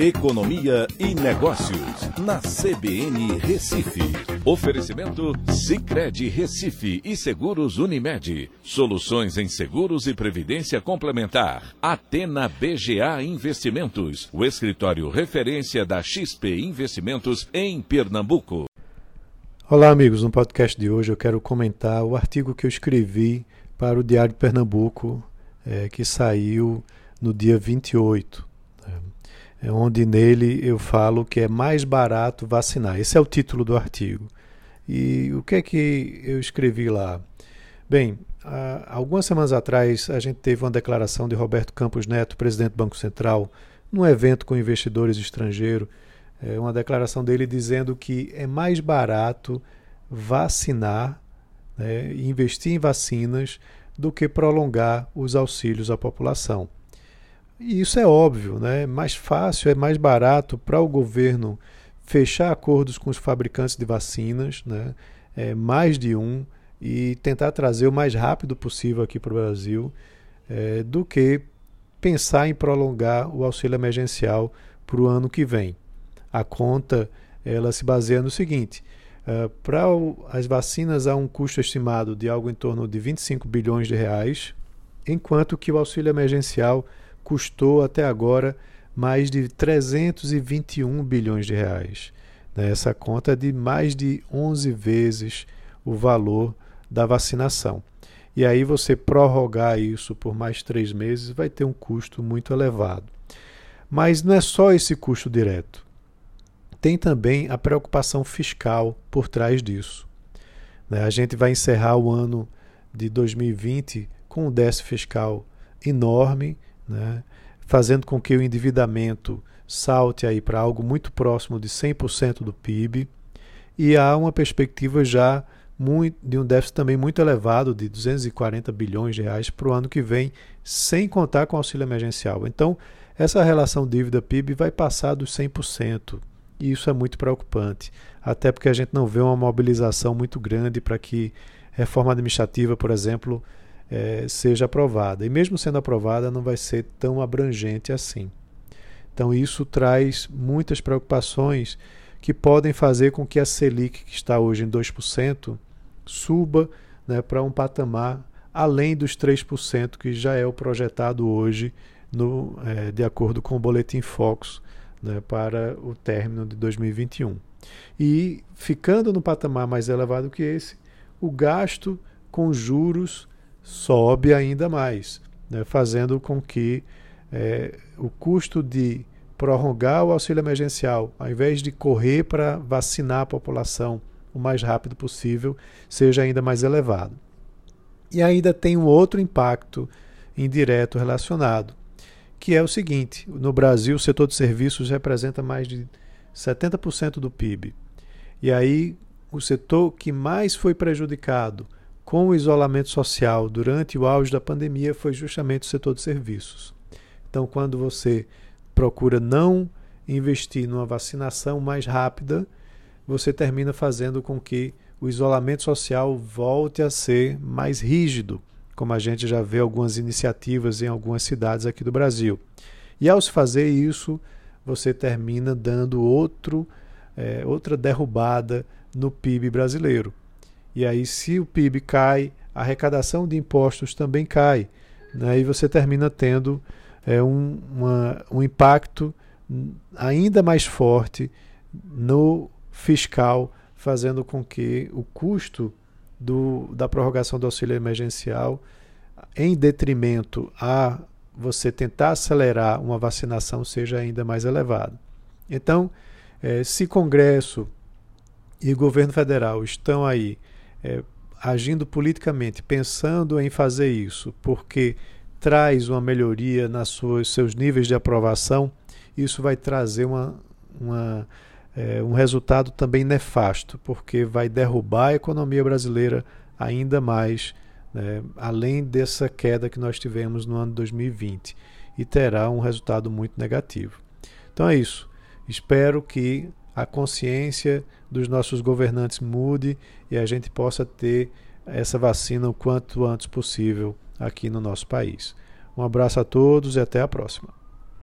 Economia e Negócios, na CBN Recife. Oferecimento Cicred Recife e Seguros Unimed. Soluções em seguros e previdência complementar. Atena BGA Investimentos, o escritório referência da XP Investimentos em Pernambuco. Olá, amigos. No podcast de hoje eu quero comentar o artigo que eu escrevi para o Diário de Pernambuco, é, que saiu no dia 28 é onde nele eu falo que é mais barato vacinar. Esse é o título do artigo. E o que é que eu escrevi lá? Bem, há, algumas semanas atrás a gente teve uma declaração de Roberto Campos Neto, presidente do Banco Central, num evento com investidores estrangeiros, é uma declaração dele dizendo que é mais barato vacinar, né, investir em vacinas, do que prolongar os auxílios à população. E isso é óbvio, né? É mais fácil, é mais barato para o governo fechar acordos com os fabricantes de vacinas, né? É, mais de um, e tentar trazer o mais rápido possível aqui para o Brasil, é, do que pensar em prolongar o auxílio emergencial para o ano que vem. A conta ela se baseia no seguinte: uh, para as vacinas há um custo estimado de algo em torno de 25 bilhões de reais, enquanto que o auxílio emergencial custou até agora mais de 321 bilhões de reais. Né? Essa conta é de mais de 11 vezes o valor da vacinação. E aí você prorrogar isso por mais três meses vai ter um custo muito elevado. Mas não é só esse custo direto. Tem também a preocupação fiscal por trás disso. Né? A gente vai encerrar o ano de 2020 com um déficit fiscal enorme né? fazendo com que o endividamento salte aí para algo muito próximo de 100% do PIB, e há uma perspectiva já muito, de um déficit também muito elevado, de 240 bilhões de reais para o ano que vem, sem contar com auxílio emergencial. Então, essa relação dívida-PIB vai passar dos 100%, e isso é muito preocupante, até porque a gente não vê uma mobilização muito grande para que reforma administrativa, por exemplo, é, seja aprovada. E mesmo sendo aprovada, não vai ser tão abrangente assim. Então, isso traz muitas preocupações que podem fazer com que a Selic, que está hoje em 2%, suba né, para um patamar além dos 3%, que já é o projetado hoje, no, é, de acordo com o Boletim Focus, né, para o término de 2021. E ficando no patamar mais elevado que esse, o gasto com juros sobe ainda mais, né, fazendo com que é, o custo de prorrogar o auxílio emergencial, ao invés de correr para vacinar a população o mais rápido possível, seja ainda mais elevado. E ainda tem um outro impacto indireto relacionado, que é o seguinte: no Brasil, o setor de serviços representa mais de 70% do PIB. E aí, o setor que mais foi prejudicado com o isolamento social durante o auge da pandemia foi justamente o setor de serviços. Então, quando você procura não investir numa vacinação mais rápida, você termina fazendo com que o isolamento social volte a ser mais rígido, como a gente já vê algumas iniciativas em algumas cidades aqui do Brasil. E ao se fazer isso, você termina dando outro, é, outra derrubada no PIB brasileiro. E aí, se o PIB cai, a arrecadação de impostos também cai. Né? E você termina tendo é, um, uma, um impacto ainda mais forte no fiscal, fazendo com que o custo do, da prorrogação do auxílio emergencial, em detrimento a você tentar acelerar uma vacinação, seja ainda mais elevado. Então, é, se Congresso e governo federal estão aí é, agindo politicamente, pensando em fazer isso, porque traz uma melhoria suas seus níveis de aprovação, isso vai trazer uma, uma, é, um resultado também nefasto, porque vai derrubar a economia brasileira ainda mais, né, além dessa queda que nós tivemos no ano 2020, e terá um resultado muito negativo. Então é isso. Espero que a consciência dos nossos governantes mude e a gente possa ter essa vacina o quanto antes possível aqui no nosso país. Um abraço a todos e até a próxima.